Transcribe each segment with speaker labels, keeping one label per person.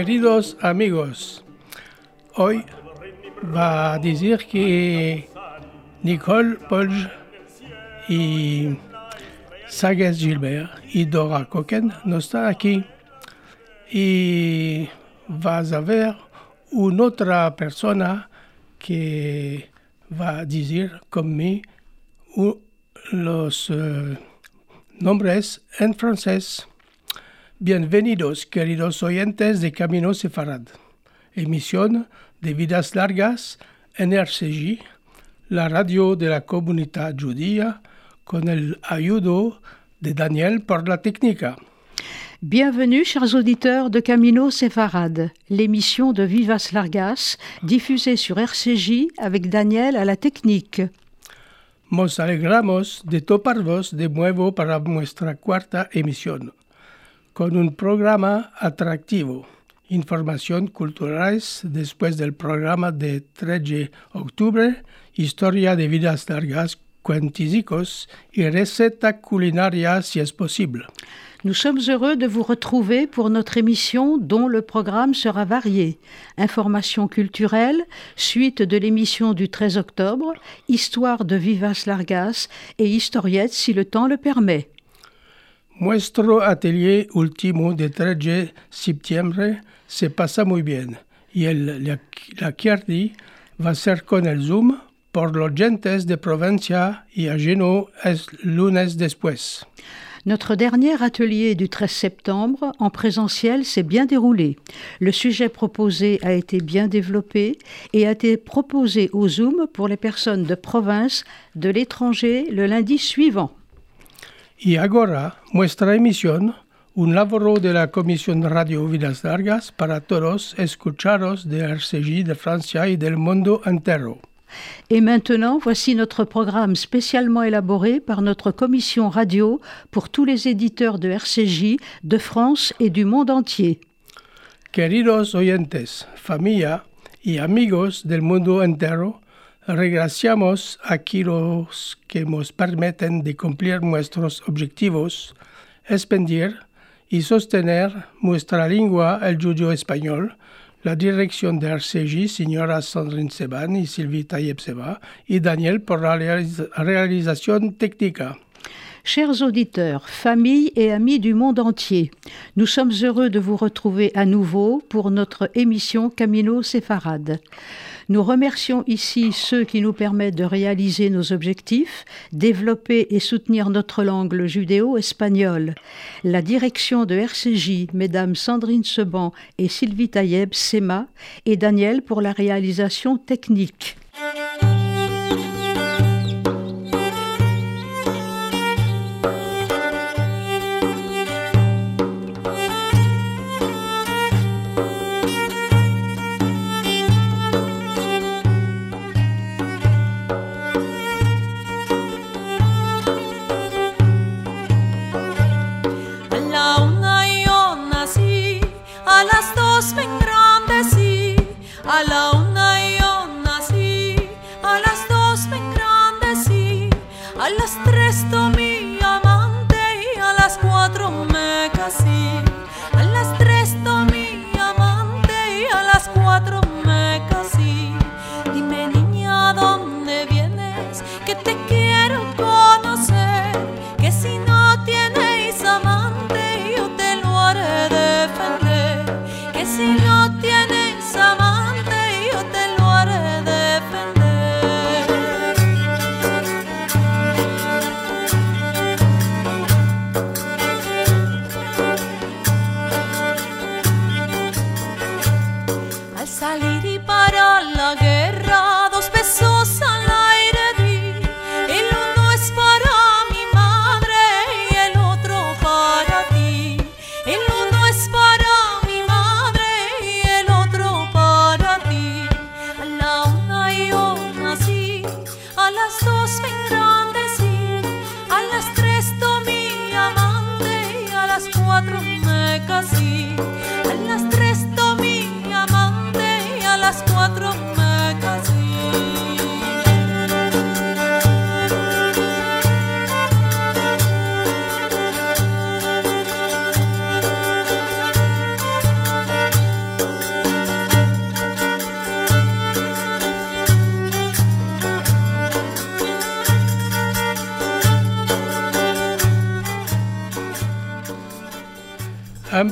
Speaker 1: Queridos amigos, hoy va a decir que Nicole Polge y Sagas Gilbert y Dora Coquen no están aquí y vas a ver una otra persona que va a decir conmigo los uh, nombres en francés. Bienvenidos, queridos oyentes de Camino Sefarad, emisión de vidas largas en RCJ, la radio de la comunidad judía, con el ayudo de Daniel por la técnica.
Speaker 2: Bienvenue, chers auditeurs de Camino Sefarad, l'émission de Vivas Largas, diffusée sur RCJ avec Daniel à la technique.
Speaker 1: Nos alegramos de toparvos de nuevo para nuestra cuarta emisión, con un programa atractivo, información culturales después del programa de 3 de octubre, historia de vidas largas, cuentísicos y receta culinaria si es posible.
Speaker 2: Nous sommes heureux de vous retrouver pour notre émission dont le programme sera varié. Information culturelle, suite de l'émission du 13 octobre, histoire de Vivas Largas et historiette si le temps le permet.
Speaker 1: Nuestro atelier último de 13 de septiembre se pasa muy bien y el, la, la Chiardi va a ser con el Zoom por los gentes de provincia y ajeno es lunes después.
Speaker 2: Notre dernier atelier du 13 septembre en présentiel s'est bien déroulé. Le sujet proposé a été bien développé et a été proposé au Zoom pour les personnes de province de l'étranger le lundi suivant.
Speaker 1: Y agora, nuestra emisión, un laboro de la Comisión Radio Vidas Largas para todos escucharos de RCJ de Francia y del mundo entero.
Speaker 2: Et maintenant, voici notre programme spécialement élaboré par notre commission radio pour tous les éditeurs de RCJ de France et du monde entier.
Speaker 1: Queridos oyentes, familia y amigos del mundo entero, regraciamos a los que nos permiten de cumplir nuestros objetivos, expandir y sostener nuestra lengua, el judío español, la direction de RCJ, señora Sandrine Seban y Sylvie Tayeb Seba, y Daniel pour la réalisation technique.
Speaker 2: Chers auditeurs, familles et amis du monde entier, nous sommes heureux de vous retrouver à nouveau pour notre émission Camino Séfarade. Nous remercions ici ceux qui nous permettent de réaliser nos objectifs, développer et soutenir notre langue le judéo-espagnol. La direction de RCJ, mesdames Sandrine Seban et Sylvie Tayeb Sema, et Daniel pour la réalisation technique.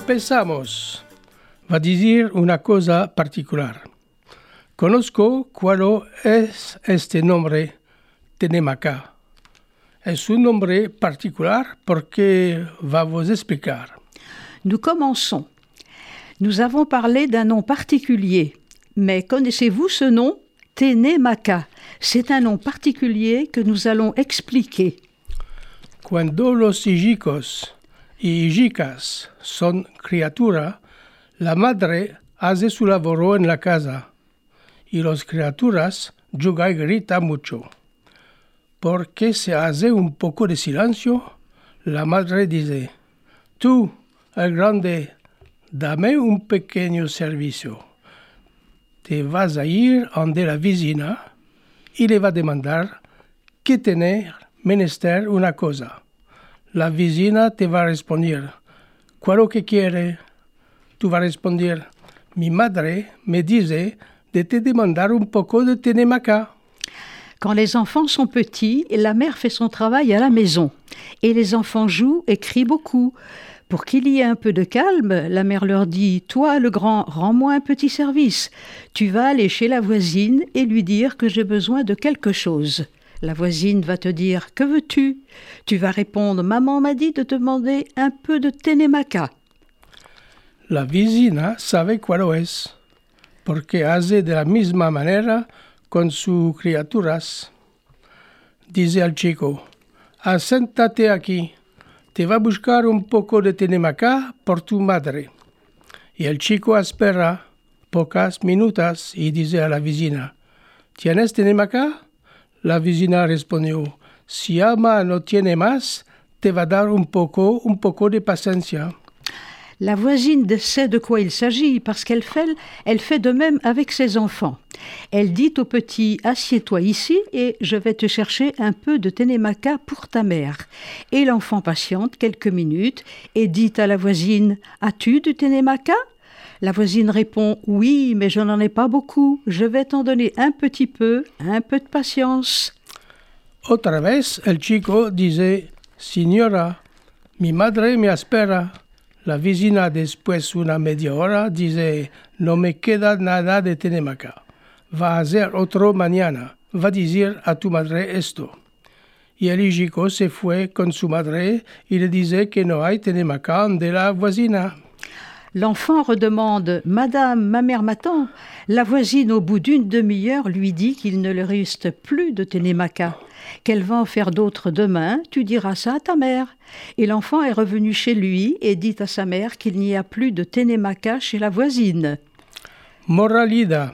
Speaker 1: Empezamos. Va a decir una cosa particular. Conozco cuál es este nombre Tenemaca. Es un nombre particular porque va vous explicar.
Speaker 2: Nous commençons. Nous avons parlé d'un nom particulier, mais connaissez-vous ce nom Tenemaka. C'est un nom particulier que nous allons expliquer.
Speaker 1: Cuando los hijicos y hijicas son criatura, la madre hace su laboro en la casa y los criaturas juega y grita mucho. Porque se hace un poco de silencio, la madre dice, tú, el grande, dame un pequeño servicio. Te vas a ir ante la vecina y le va a demandar que tener menester una cosa. La vecina te va a responder, ¿cuál que quiere? Tú vas a responder, mi madre me dice de te demandar un poco de tenemaca.
Speaker 2: Quand les enfants sont petits, la mère fait son travail à la maison. Et les enfants jouent et crient beaucoup. Pour qu'il y ait un peu de calme, la mère leur dit Toi, le grand, rends-moi un petit service. Tu vas aller chez la voisine et lui dire que j'ai besoin de quelque chose. La voisine va te dire Que veux-tu? Tu vas répondre Maman m'a dit de te demander un peu de ténémaca.
Speaker 1: La vecina sabe cuál es, porque hace de la misma manera con sus criaturas. Dice al chico, aséntate aquí, te va a buscar un poco de tenemaca por tu madre. Y el chico espera pocas minutos y dice a la vecina, ¿tienes tenemaca? La vecina si ama te va un un de.
Speaker 2: La voisine sait de quoi il s'agit parce qu'elle fait, elle fait de même avec ses enfants. Elle dit au petit Assieds-toi ici et je vais te chercher un peu de ténémaca pour ta mère. Et l'enfant patiente quelques minutes et dit à la voisine As-tu du ténémaca? La voisine répond Oui, mais je n'en ai pas beaucoup. Je vais t'en donner un petit peu, un peu de patience.
Speaker 1: Otra vez el chico dice Signora, mi madre me espera. La vecina después una media hora dice No me queda nada de tenemaca. Va a hacer otro mañana. Va a decir a tu madre esto. Y el hijico se fue con su madre y le dice que no hay tenemaca de la voisina.
Speaker 2: L'enfant redemande Madame, ma mère m'attend. La voisine, au bout d'une demi-heure, lui dit qu'il ne lui reste plus de ténémaca, qu'elle va en faire d'autres demain. Tu diras ça à ta mère. Et l'enfant est revenu chez lui et dit à sa mère qu'il n'y a plus de ténémaca chez la voisine.
Speaker 1: Moralidad.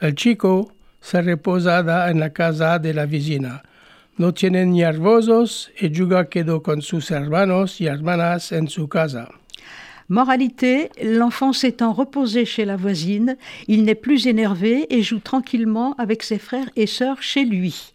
Speaker 1: El chico se reposada en la casa de la vecina. No tiene nervosos y juga quedó con sus hermanos y hermanas en su casa.
Speaker 2: Moralité, l'enfant s'étant reposé chez la voisine, il n'est plus énervé et joue tranquillement avec ses frères et sœurs chez lui.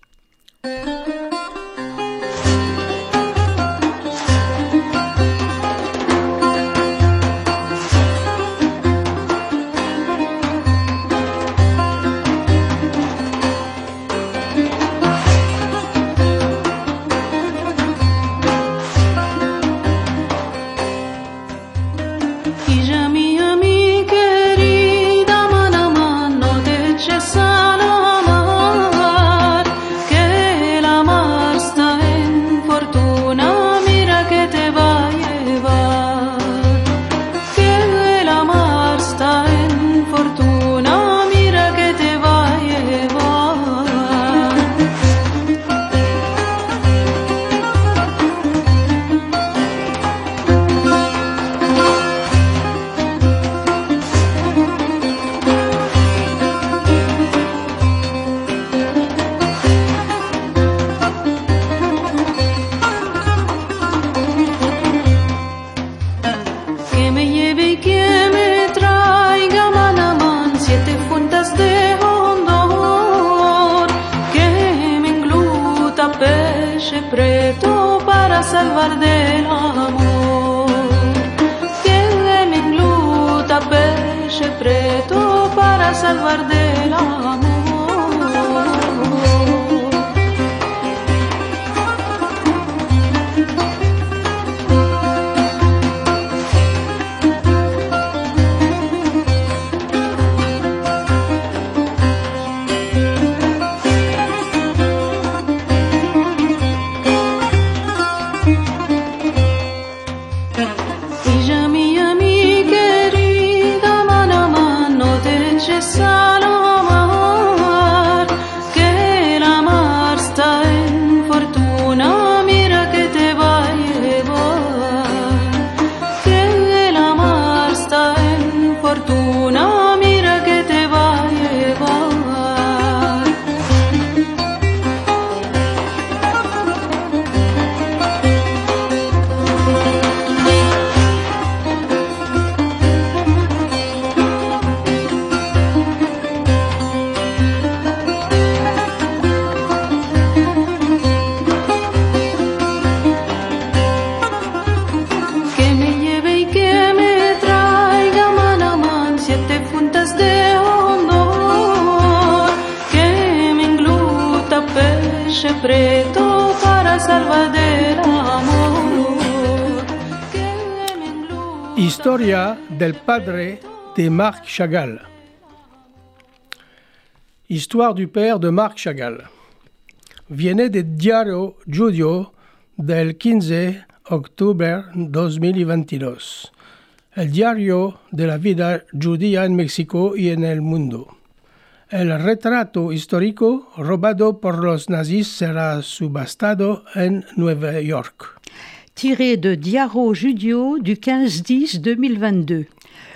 Speaker 3: Para salvar del amor.
Speaker 1: Historia del padre de Marc Chagall. Histoire du père de Marc Chagall. Viene del diario Giudio del 15 octubre 2022. El diario de la vida judía en México y en el mundo. El retrato histórico robado por los nazis será subastado en Nueva York.
Speaker 2: Tiré de Diaro Judio du 15-10-2022.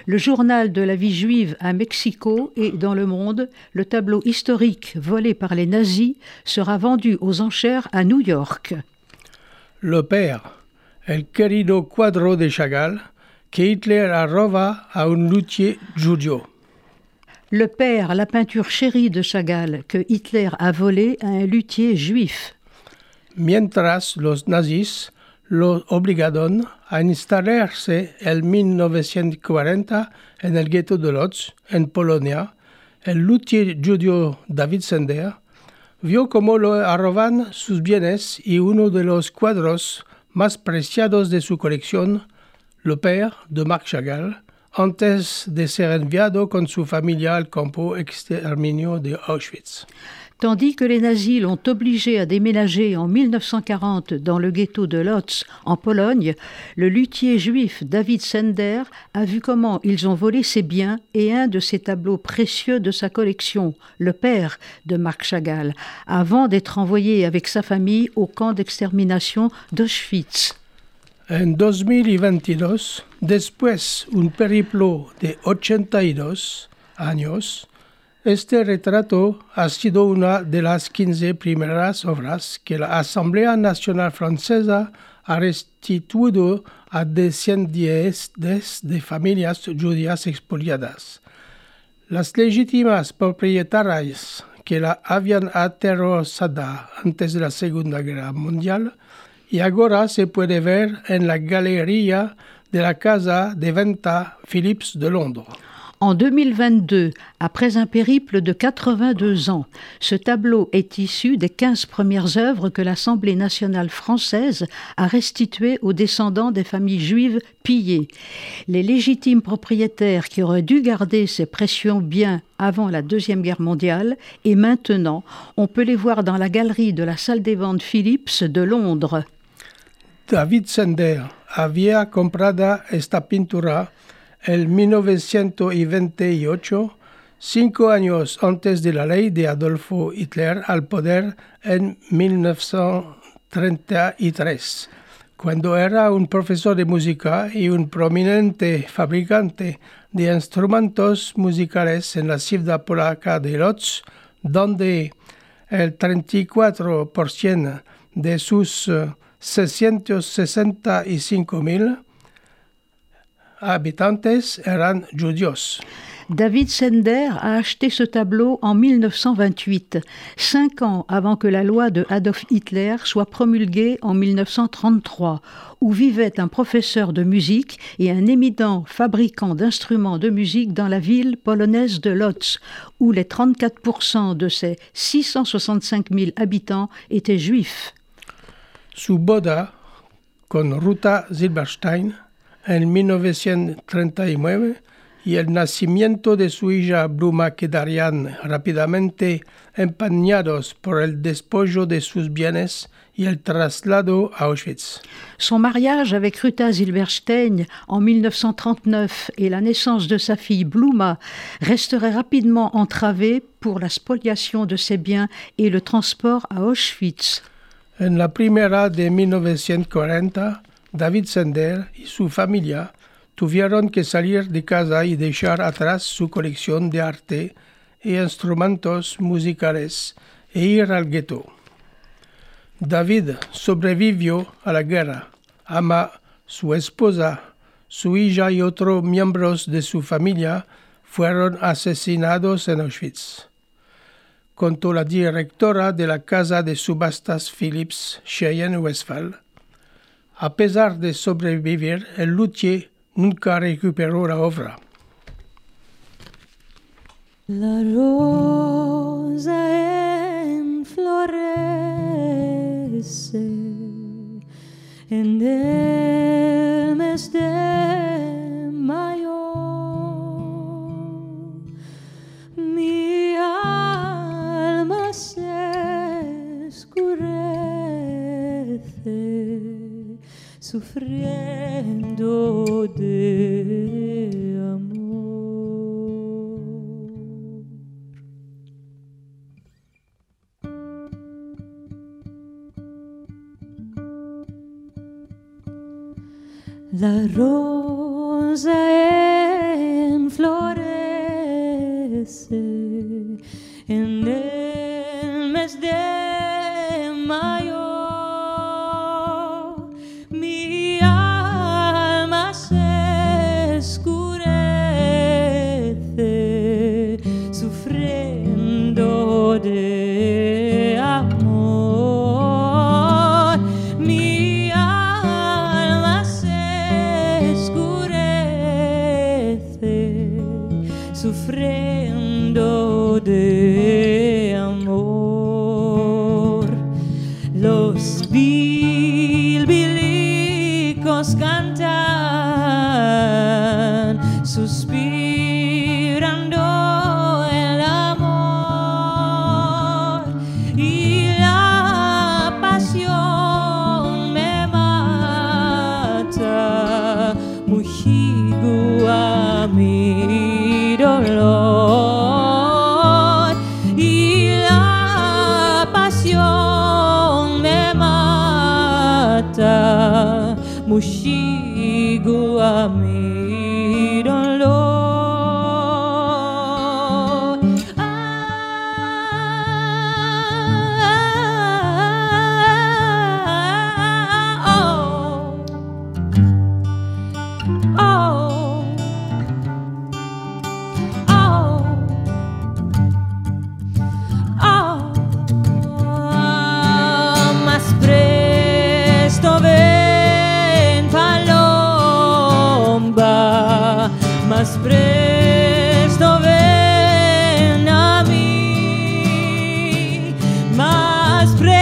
Speaker 2: Le journal de la vie juive à Mexico et dans le monde, le tableau historique volé par les nazis sera vendu aux enchères à New York.
Speaker 1: Le père, el querido cuadro de Chagall, que Hitler arroba a un luthier judío.
Speaker 2: Le père, la peinture chérie de Chagall que Hitler a volée à un luthier juif.
Speaker 1: Mientras los nazis lo obligaron a instalarse en 1940 en el gueto de Lodz, en Polonia, el luthier judío David Sender vio cómo lo arroban sus bienes y uno de los cuadros más preciados de su colección, Le Père de Marc Chagall, antes de ser enviado con su familia al campo exterminio de Auschwitz.
Speaker 2: Tandis que les nazis l'ont obligé à déménager en 1940 dans le ghetto de Lodz, en Pologne, le luthier juif David Sender a vu comment ils ont volé ses biens et un de ses tableaux précieux de sa collection, Le Père de Marc Chagall, avant d'être envoyé avec sa famille au camp d'extermination d'Auschwitz.
Speaker 1: En 2022, después un periplo de 82 años, este retrato ha sido una de las 15 primeras obras que la Asamblea Nacional Francesa ha restituido a descendientes de familias judías expoliadas. Las legítimas propietarias que la habían aterrorizada antes de la Segunda Guerra Mundial y ahora se puede ver en la galería de la casa de venta Philips de Londres.
Speaker 2: En 2022, après un périple de 82 ans, ce tableau est issu des 15 premières œuvres que l'Assemblée nationale française a restituées aux descendants des familles juives pillées. Les légitimes propriétaires qui auraient dû garder ces précieux biens avant la Deuxième Guerre mondiale et maintenant, on peut les voir dans la galerie de la salle des ventes Philips de Londres.
Speaker 1: David Sender esta pintura en 1928, cinco años antes de la ley de Adolfo Hitler al poder en 1933, cuando era un profesor de música y un prominente fabricante de instrumentos musicales en la ciudad polaca de Lodz, donde el 34% de sus eh, 665 mil habitantes eran judíos.
Speaker 2: David Sender a acheté ce tableau en 1928, cinq ans avant que la loi de Adolf Hitler soit promulguée en 1933, où vivait un professeur de musique et un éminent fabricant d'instruments de musique dans la ville polonaise de Lodz, où les 34% de ses 665 000 habitants étaient juifs.
Speaker 1: Su boda con Ruta Silberstein en 1939 y el nacimiento de su hija Bruma quedarían rápidamente empañados por el despojo de sus bienes y el traslado a Auschwitz.
Speaker 2: Son mariage avec Ruta Silberstein en 1939 et la naissance de sa fille Bluma resteraient rapidement entravés pour la spoliation de ses biens et le transport à Auschwitz.
Speaker 1: En la primera de 1940, David Sender y su familia tuvieron que salir de casa y dejar atrás su colección de arte y instrumentos musicales e ir al gueto. David sobrevivió a la guerra. Ama, su esposa, su hija y otros miembros de su familia fueron asesinados en Auschwitz. Contó la directora de la casa de subastas Philips, Cheyenne Westphal. A pesar de sobrevivir, el luthier nunca recuperó la obra.
Speaker 3: La rosa en flores florece en el mes de sufriendo de amor. La rosa enflorece en el mes de más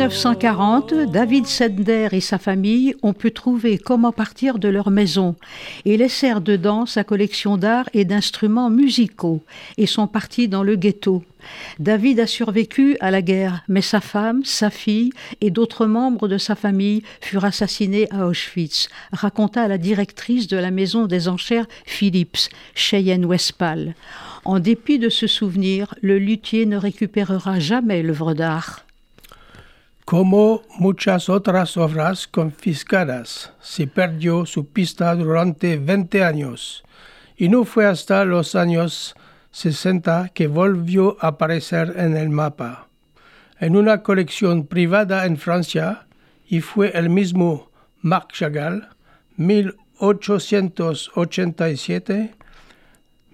Speaker 2: 1940, David Sender et sa famille ont pu trouver comment partir de leur maison et laissèrent dedans sa collection d'art et d'instruments musicaux et sont partis dans le ghetto. David a survécu à la guerre, mais sa femme, sa fille et d'autres membres de sa famille furent assassinés à Auschwitz, raconta la directrice de la maison des enchères Philips, Cheyenne Westphal. En dépit de ce souvenir, le luthier ne récupérera jamais l'œuvre d'art.
Speaker 1: Como muchas otras obras confiscadas, se perdió su pista durante 20 años y no fue hasta los años 60 que volvió a aparecer en el mapa. En una colección privada en Francia, y fue el mismo Marc Chagall, 1887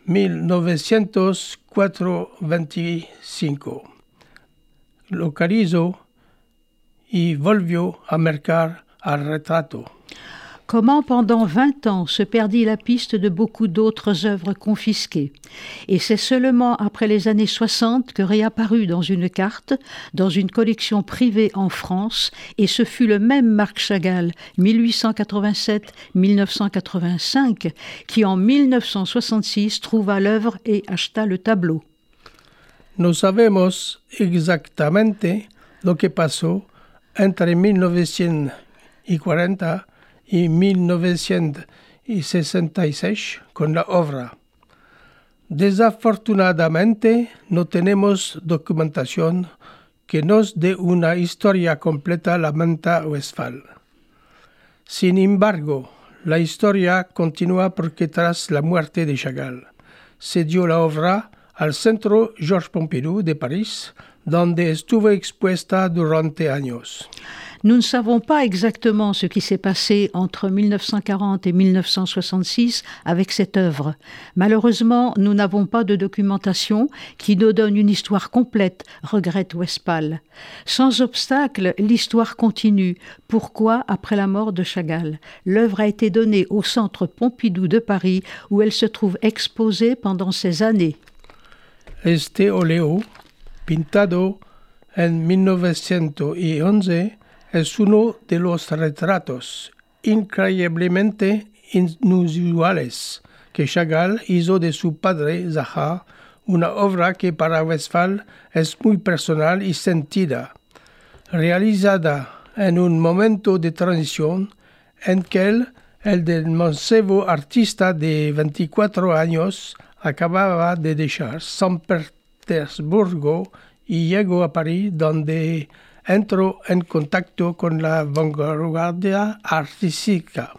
Speaker 1: 1925. Localizó y volvió a marcar al retrato.
Speaker 2: Comment pendant 20 ans se perdit la piste de beaucoup d'autres œuvres confisquées. Et c'est seulement après les années 60 que réapparut dans une carte, dans une collection privée en France, et ce fut le même Marc Chagall, 1887-1985, qui en 1966 trouva l'œuvre et acheta le tableau.
Speaker 1: No sabemos exactamente lo que pasó entre 1940 y 1966 con la obra. Desafortunadamente no tenemos documentación que nos dé una historia completa la manta Westphal. Sin embargo, la historia continúa porque tras la muerte de Chagall se dio la obra al Centro Georges Pompidou de París, donde estuvo expuesta durante años.
Speaker 2: Nous ne savons pas exactement ce qui s'est passé entre 1940 et 1966 avec cette œuvre. Malheureusement, nous n'avons pas de documentation qui nous donne une histoire complète, regrette Westphal. Sans obstacle, l'histoire continue. Pourquoi après la mort de Chagall? L'œuvre a été donnée au Centre Pompidou de Paris où elle se trouve exposée pendant ces années.
Speaker 1: Este óleo, pintado en 1911, es uno de los retratos increíblemente inusuales que Chagall hizo de su padre Zaha, una obra que para Westphal es muy personal y sentida, realizada en un momento de transición en que el, el del mancebo artista de 24 años acababa de dejar San Petersburgo y llegó a París donde entró en contacto con la vanguardia artística.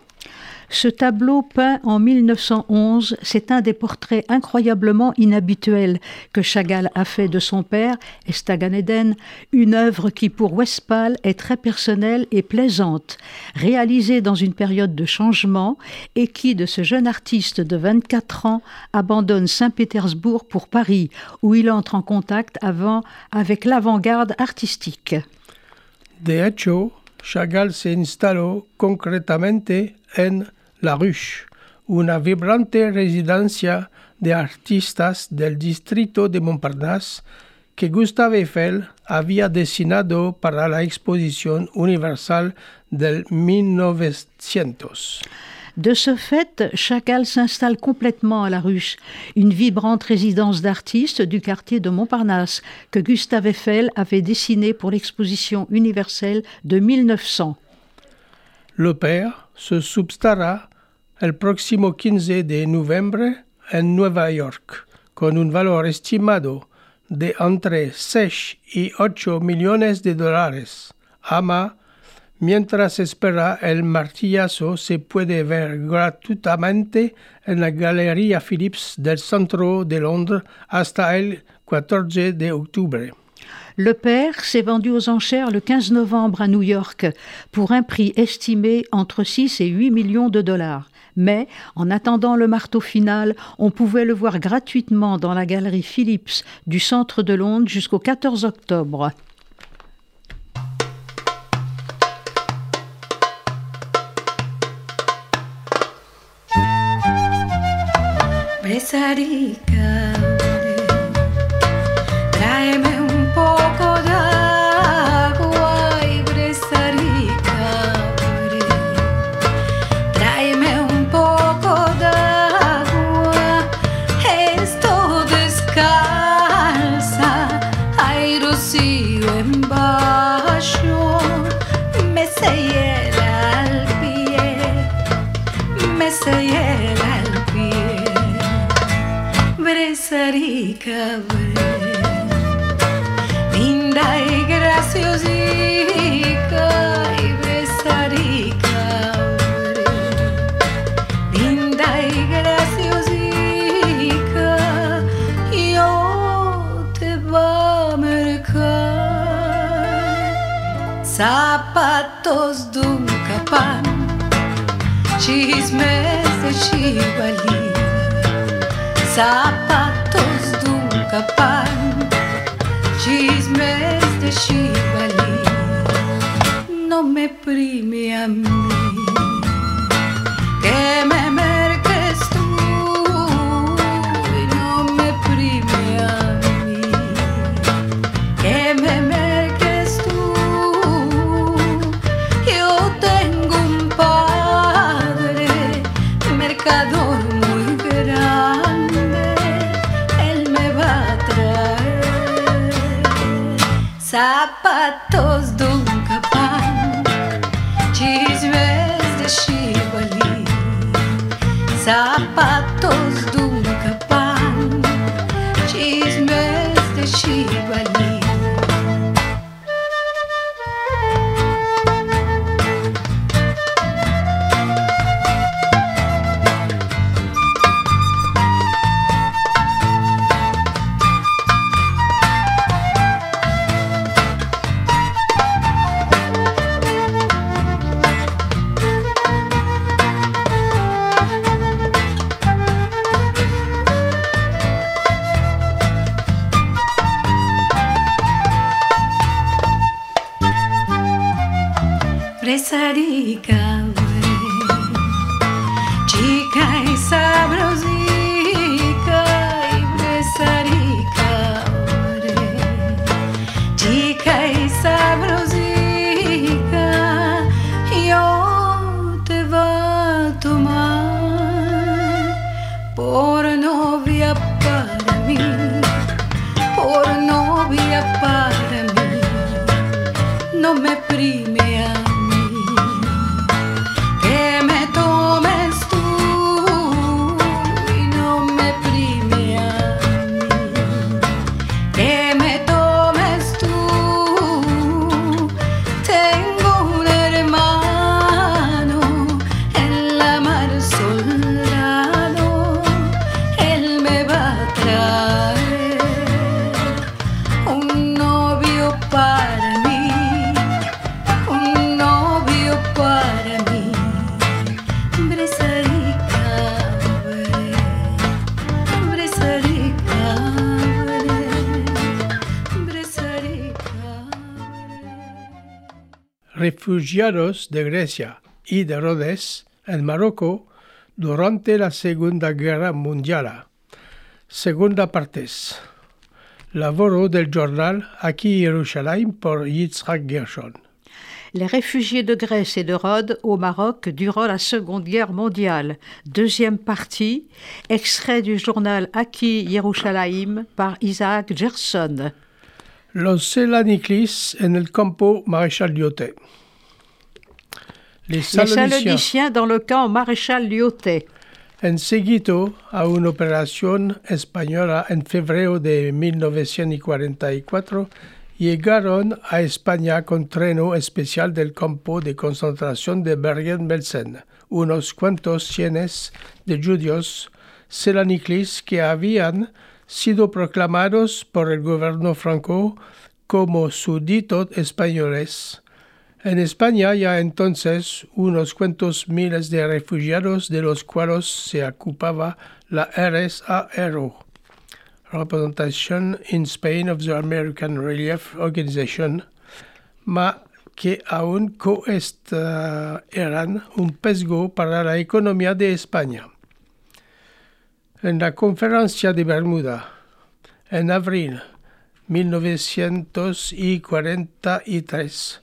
Speaker 2: Ce tableau peint en 1911, c'est un des portraits incroyablement inhabituels que Chagall a fait de son père, Estagan Eden, une œuvre qui pour Westphal est très personnelle et plaisante, réalisée dans une période de changement et qui, de ce jeune artiste de 24 ans, abandonne Saint-Pétersbourg pour Paris, où il entre en contact avant avec l'avant-garde artistique.
Speaker 1: De hecho, Chagall se instaló concretamente en La Ruche, una vibrante residencia de artistas del distrito de Montparnasse que Gustave Eiffel había designado para la Exposición Universal del 1900.
Speaker 2: De ce fait, Chagall s'installe complètement à la Ruche, une vibrante résidence d'artistes du quartier de Montparnasse que Gustave Eiffel avait dessinée pour l'exposition universelle de 1900.
Speaker 1: Le père se substará el próximo 15 de noviembre en Nueva York con un valor estimado de entre 6 y 8 millones de dólares. Ama, mientras espera el martillazo, se puede ver gratuitamente en la Galería Phillips del centro de Londres hasta el 14 de octubre.
Speaker 2: Le père s'est vendu aux enchères le 15 novembre à New York pour un prix estimé entre 6 et 8 millions de dollars. Mais, en attendant le marteau final, on pouvait le voir gratuitement dans la galerie Phillips du centre de Londres jusqu'au 14 octobre.
Speaker 4: Bresarica, linda y graciosica, y linda y te va a mercar chismes de chismes de chivalí, no me prime a mí, necessary
Speaker 1: Refugiados de Grecia y de Rhodes en Marruecos durante la Segunda Guerra Mundial. Segunda partes. Lavoro del giornal Aquí Jerusalem por Yitzhak Gershon.
Speaker 2: Les réfugiés de Grèce et de Rhodes au Maroc durant la Seconde Guerre mondiale. Deuxième partie, extrait du journal Aki Yerushalayim par Isaac Gerson.
Speaker 1: Los Selaniklis en el campo Maréchal Lyoté. Les
Speaker 2: Les
Speaker 1: Saloniciens,
Speaker 2: dans le camp Maréchal
Speaker 1: a una operación española en febrero de 1944, llegaron a España con treno especial del campo de concentración de Bergen-Belsen, unos cuantos cienes de judíos selaniklis que habían sido proclamados por el gobierno franco como súbditos españoles. En España ya entonces unos cuantos miles de refugiados de los cuales se ocupaba la RSARO, Representation in Spain of the American Relief Organization, ma que aún eran un pesgo para la economía de España. En la conferencia de Bermuda, en abril 1943,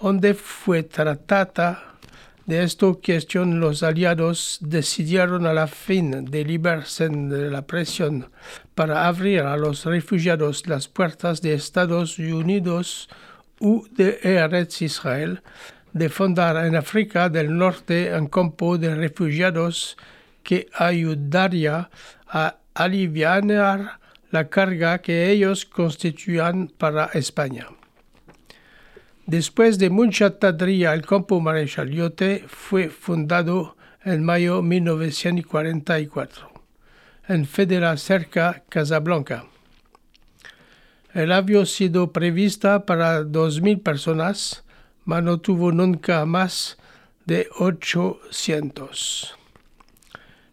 Speaker 1: donde fue tratada de esta cuestión, los aliados decidieron a la fin de liberarse de la presión para abrir a los refugiados las puertas de Estados Unidos u de Eretz Israel, de fundar en África del Norte un campo de refugiados que ayudaría a aliviar la carga que ellos constituían para España. Después de mucha tardía, el campo Maréchal Lyoté fue fundado en mayo de 1944 en Federa cerca Casablanca. El había sido prevista para 2.000 personas, mas no tuvo nunca más de 800.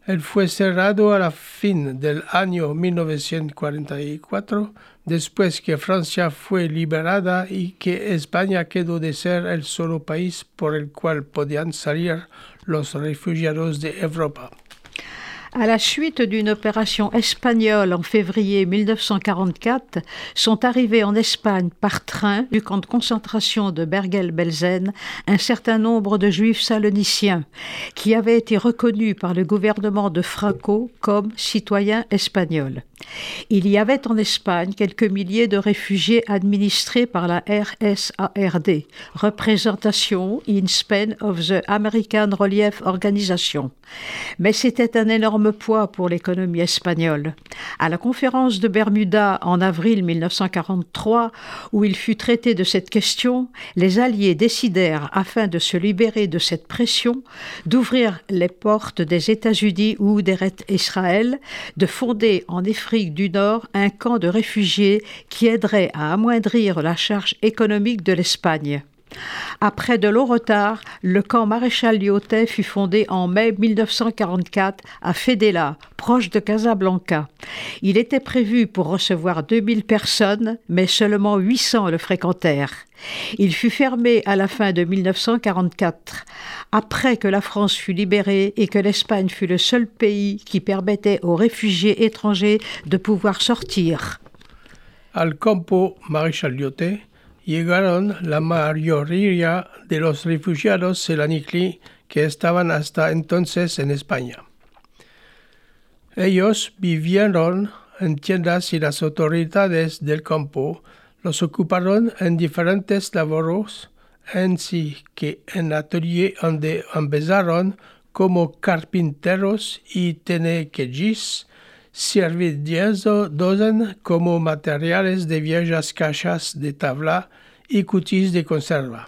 Speaker 1: Él fue cerrado a la fin del año 1944, después que Francia fue liberada y que España quedó de ser el solo país por el cual podían salir los refugiados de Europa.
Speaker 2: À la suite d'une opération espagnole en février 1944, sont arrivés en Espagne par train du camp de concentration de Bergen-Belsen un certain nombre de juifs saloniciens qui avaient été reconnus par le gouvernement de Franco comme citoyens espagnols. Il y avait en Espagne quelques milliers de réfugiés administrés par la RSARD, Representation in Spain of the American Relief Organization. Mais c'était un énorme poids pour l'économie espagnole. À la conférence de Bermuda en avril 1943, où il fut traité de cette question, les Alliés décidèrent, afin de se libérer de cette pression, d'ouvrir les portes des États-Unis ou d'Eretz Israël, de fonder en Afrique du Nord un camp de réfugiés qui aiderait à amoindrir la charge économique de l'Espagne. Après de longs retards, le camp maréchal Lyotet fut fondé en mai 1944 à Fedela, proche de Casablanca. Il était prévu pour recevoir 2000 personnes, mais seulement 800 le fréquentèrent. Il fut fermé à la fin de 1944, après que la France fut libérée et que l'Espagne fut le seul pays qui permettait aux réfugiés étrangers de pouvoir sortir.
Speaker 1: Al campo Maréchal Lyotet llegaron la mayoría de los refugiados selanicli que estaban hasta entonces en España. Ellos vivieron en tiendas y las autoridades del campo los ocuparon en diferentes labores, en sí que en atelier donde empezaron como carpinteros y tenequillos, sirviendo como materiales de viejas cajas de tabla y cutis de conserva.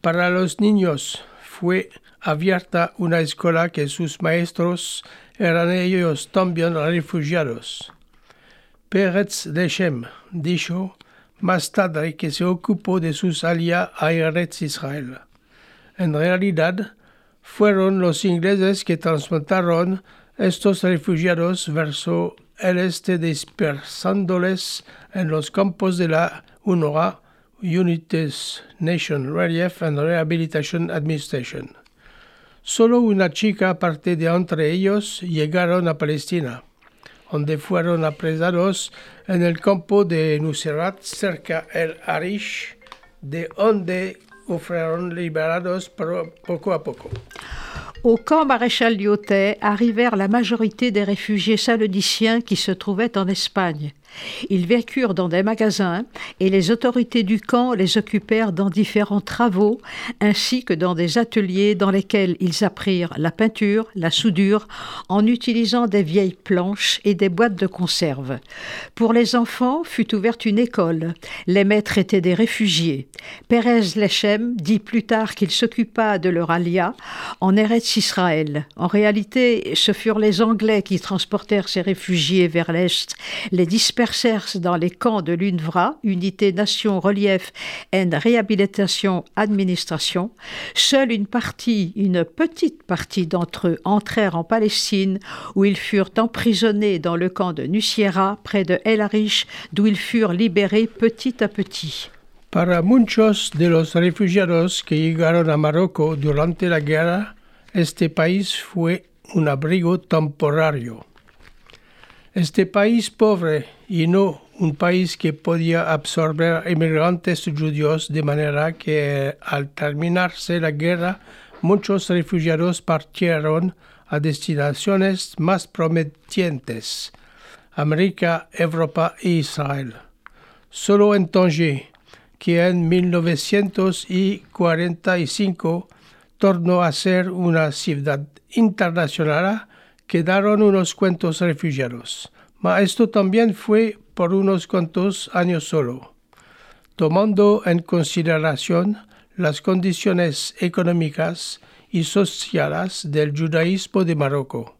Speaker 1: Para los niños fue abierta una escuela que sus maestros eran ellos también refugiados. Pérez Lechem dijo más tarde que se ocupó de sus aliados a Eretz Israel. En realidad, fueron los ingleses que transportaron estos refugiados verso el este dispersándoles en los campos de la UNRWA, United Nations Relief and Rehabilitation Administration. Solo una chica parte de entre ellos llegaron a Palestina, donde fueron apresados en el campo de Nusrat cerca el Arish, de donde fueron liberados poco a poco.
Speaker 2: Au camp maréchal Lyotet arrivèrent la majorité des réfugiés saloniciens qui se trouvaient en Espagne. Ils vécurent dans des magasins et les autorités du camp les occupèrent dans différents travaux ainsi que dans des ateliers dans lesquels ils apprirent la peinture, la soudure en utilisant des vieilles planches et des boîtes de conserve. Pour les enfants fut ouverte une école. Les maîtres étaient des réfugiés. Pérez Lechem dit plus tard qu'il s'occupa de leur alia en Eretz Israël. En réalité, ce furent les Anglais qui transportèrent ces réfugiés vers l'Est, les dispersèrent dans les camps de l'UNVRA, Unité Nation Relief and Réhabilitation Administration. Seule une partie, une petite partie d'entre eux entrèrent en Palestine, où ils furent emprisonnés dans le camp de Nusiera, près de El Arish, d'où ils furent libérés petit à petit.
Speaker 1: Para muchos de los refugiados que llegaron a Marruecos durante la guerra, este país fue un abrigo temporario. Este país pobre y no un país que podía absorber inmigrantes judíos de manera que al terminarse la guerra muchos refugiados partieron a destinaciones más prometientes, América, Europa e Israel. Solo en Tanger, que en 1945 tornó a ser una ciudad internacional, quedaron unos cuantos refugiados, mas esto también fue por unos cuantos años solo. Tomando en consideración las condiciones económicas y sociales del judaísmo de Marruecos,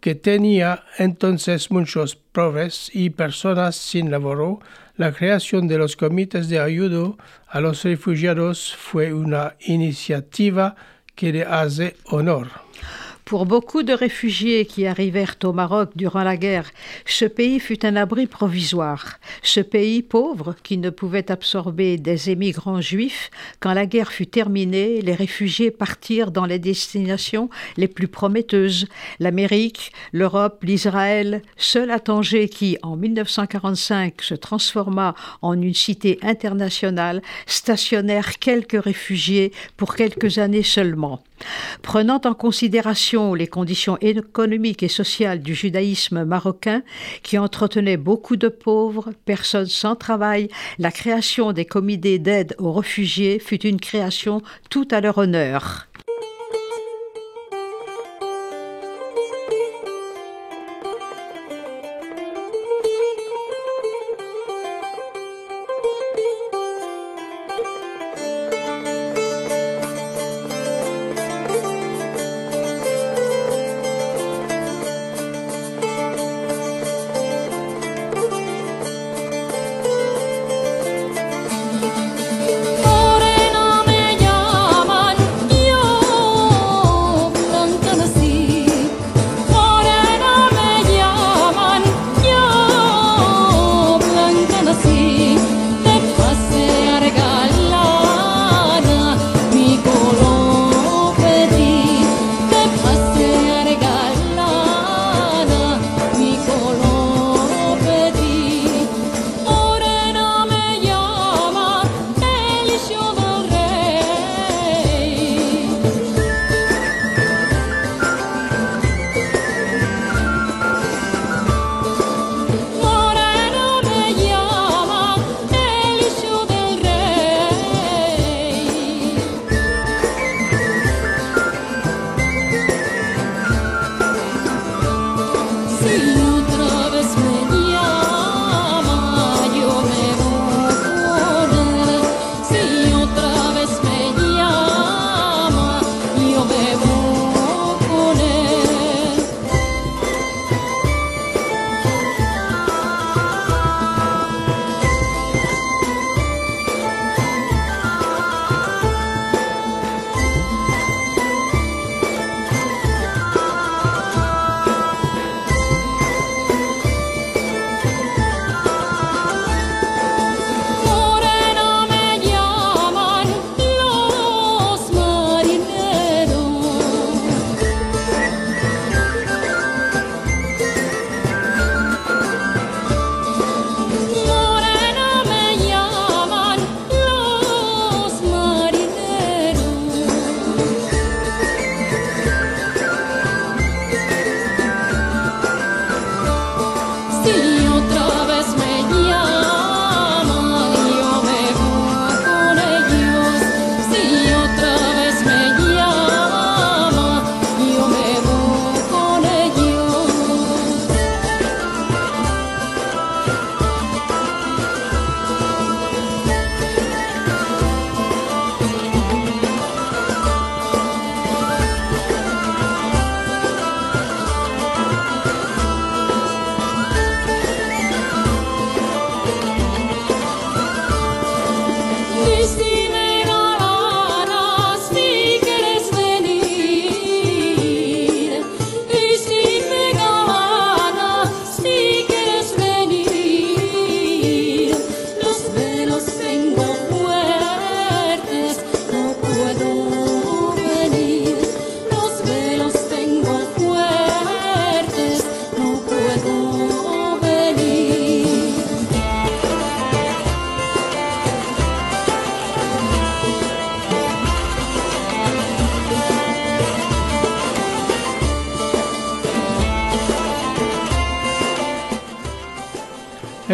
Speaker 1: que tenía entonces muchos pobres y personas sin laboro, la creación de los comités de ayuda a los refugiados fue una iniciativa que le hace honor.
Speaker 2: Pour beaucoup de réfugiés qui arrivèrent au Maroc durant la guerre, ce pays fut un abri provisoire. Ce pays pauvre, qui ne pouvait absorber des émigrants juifs, quand la guerre fut terminée, les réfugiés partirent dans les destinations les plus prometteuses. L'Amérique, l'Europe, l'Israël, seul à Tanger qui, en 1945, se transforma en une cité internationale, stationnèrent quelques réfugiés pour quelques années seulement. Prenant en considération les conditions économiques et sociales du judaïsme marocain, qui entretenait beaucoup de pauvres, personnes sans travail, la création des comités d'aide aux réfugiés fut une création tout à leur honneur.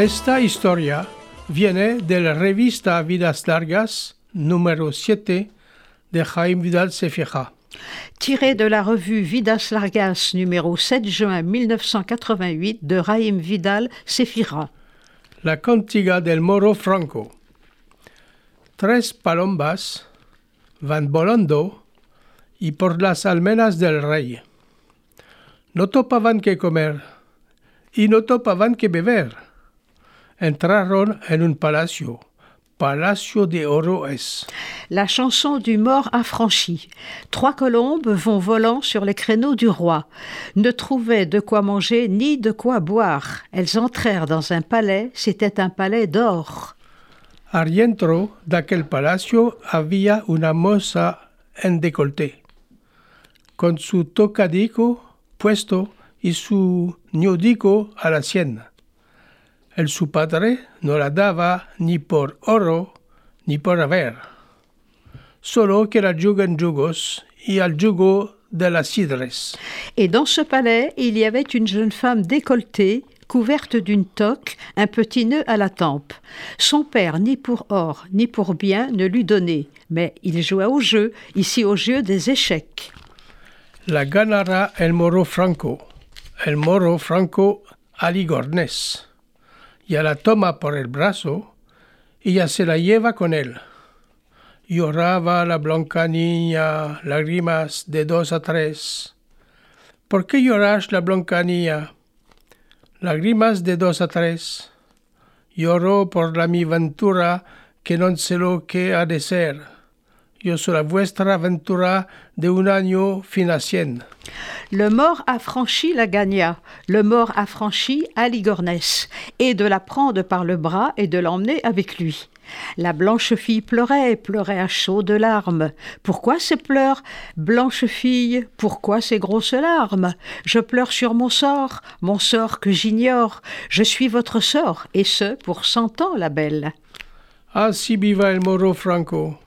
Speaker 1: Esta historia viene de la revista Vidas Largas, número 7, de Jaime Vidal Sefija.
Speaker 2: Tiré de la revue Vidas Largas numéro 7 juin 1988 de Raïm Vidal Sefira.
Speaker 1: La cantiga del Moro Franco. Tres palombas van volando y por las almenas del rey. No topaban que comer y no topaban que beber. Entraron en un palacio. Palacio de oro es.
Speaker 2: La chanson du mort affranchi. Trois colombes vont volant sur les créneaux du roi. Ne trouvaient de quoi manger ni de quoi boire. Elles entrèrent dans un palais, c'était un palais d'or.
Speaker 1: Arrientro d'aquel palacio había una moza en décolleté, con su tocadico puesto y su ñodico a la sien. El su padre no la daba ni por oro ni por haber, solo que la en yugos y al yugo de las cidres.
Speaker 2: Et dans ce palais, il y avait une jeune femme décolletée, couverte d'une toque, un petit nœud à la tempe. Son père, ni pour or, ni pour bien, ne lui donnait, mais il jouait au jeu, ici au jeu des échecs.
Speaker 1: La ganara el moro franco, el moro franco aligornés. Ya la toma por el brazo y ya se la lleva con él. Lloraba la blanca niña, lágrimas de dos a tres. ¿Por qué lloras la blanca niña? Lágrimas de dos a tres. Lloro por la mi ventura que no sé lo que ha de ser. Yo soy la vuestra aventura de un año fin a cien.
Speaker 2: Le mort affranchi la gagna, le mort affranchi Aligornès, et de la prendre par le bras et de l'emmener avec lui. La blanche fille pleurait, pleurait à chaudes larmes. Pourquoi ces pleurs, blanche fille, pourquoi ces grosses larmes? Je pleure sur mon sort, mon sort que j'ignore. Je suis votre sort, et ce pour cent ans, la belle.
Speaker 1: Así viva el moro franco,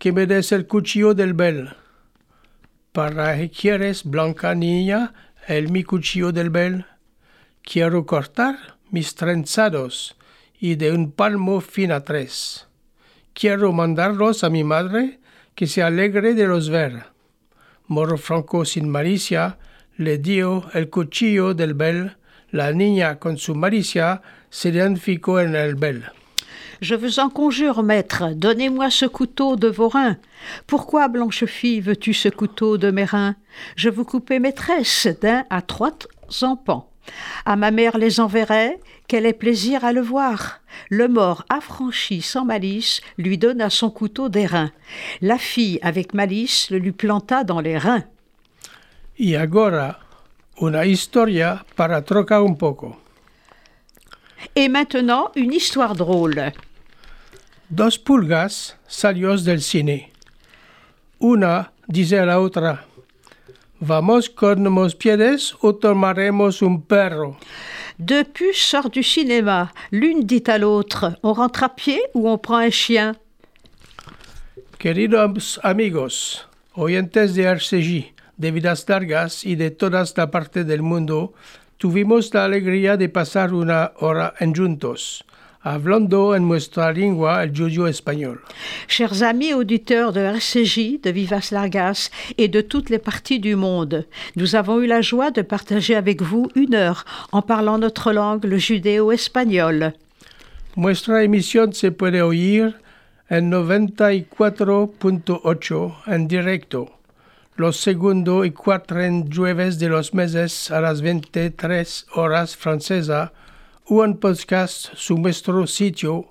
Speaker 1: que me des el cuchillo del bel. ¿Para qué quieres, blanca niña, el mi cuchillo del bel? Quiero cortar mis trenzados y de un palmo fin a tres. Quiero mandarlos a mi madre que se alegre de los ver. Moro Franco sin malicia le dio el cuchillo del bel La niña, con su malicia, se identificó en el bel.
Speaker 2: Je vous en conjure, maître, donnez-moi ce couteau de vos reins. Pourquoi, blanche fille, veux-tu ce couteau de mes reins Je vous coupais maîtresse d'un à trois empans. À ma mère les enverrai, qu'elle ait plaisir à le voir. Le mort affranchi sans malice lui donna son couteau d'airain. La fille avec malice le lui planta dans les reins.
Speaker 1: Y agora, una historia para trocar un poco.
Speaker 2: Et maintenant, une histoire drôle.
Speaker 1: Dos pulgas salió del cine. Una dice a la otra, ¿vamos con los pies o tomaremos un perro?
Speaker 2: Deux puces sortent du cinéma. L'une dit à l'autre On rentre à pied ou on prend un chien?
Speaker 1: Queridos amigos, oyentes de RCJ, de Vidas Largas y de todas las partes del mundo, tuvimos la alegría de pasar una hora en juntos, hablando en nuestra lengua el yuyo español.
Speaker 2: Chers amis auditeurs de RCJ, de Vivas Largas et de toutes les parties du monde, nous avons eu la joie de partager avec vous une heure en parlant notre langue, le judéo-espagnol.
Speaker 1: Nuestra emisión se puede oír en 94.8 en directo, los segundo y cuatro jueves de los meses a las 23 horas francesa en podcast su nuestro sitio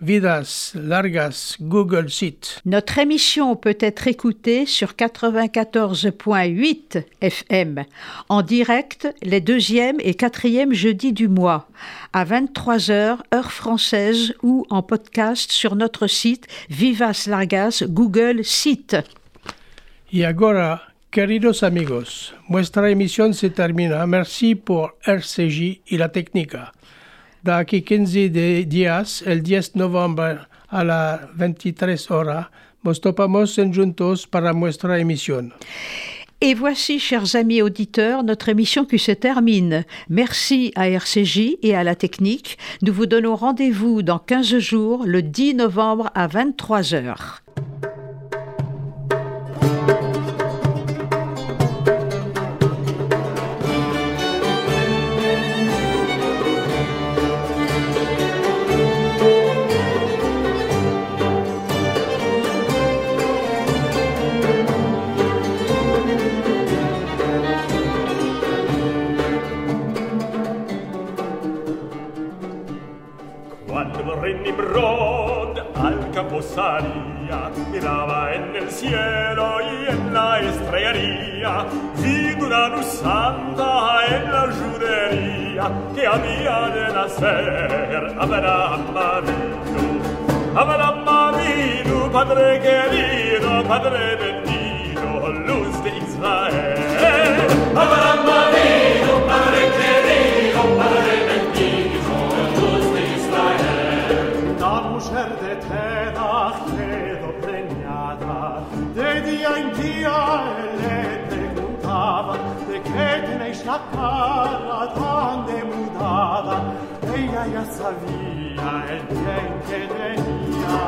Speaker 1: Vidas Largas Google Site.
Speaker 2: Notre émission peut être écoutée sur 94.8 FM en direct les deuxième et quatrième jeudis du mois à 23h heure française ou en podcast sur notre site Vivas Largas Google Site.
Speaker 1: Y ahora, queridos amigos, nuestra emisión se termina. Merci por RCJ y la técnica. De aquí 15 de días, el 10 de noviembre a las 23 horas, nos topamos en juntos para nuestra emisión.
Speaker 2: Et voici, chers amis auditeurs, notre émission qui se termine. Merci à RCJ et à la technique. Nous vous donnons rendez-vous dans 15 jours, le 10 novembre à 23h.
Speaker 5: Cuando al campo salía, miraba en el cielo y en la estrellaría, vi una luz santa en la judería que había de nacer Abraham Avinu. Abraham Avinu, Padre querido, Padre bendito, luz de Israel. Abraham Avinu,
Speaker 6: cara tan demudada, ella ya sabía el bien que tenía.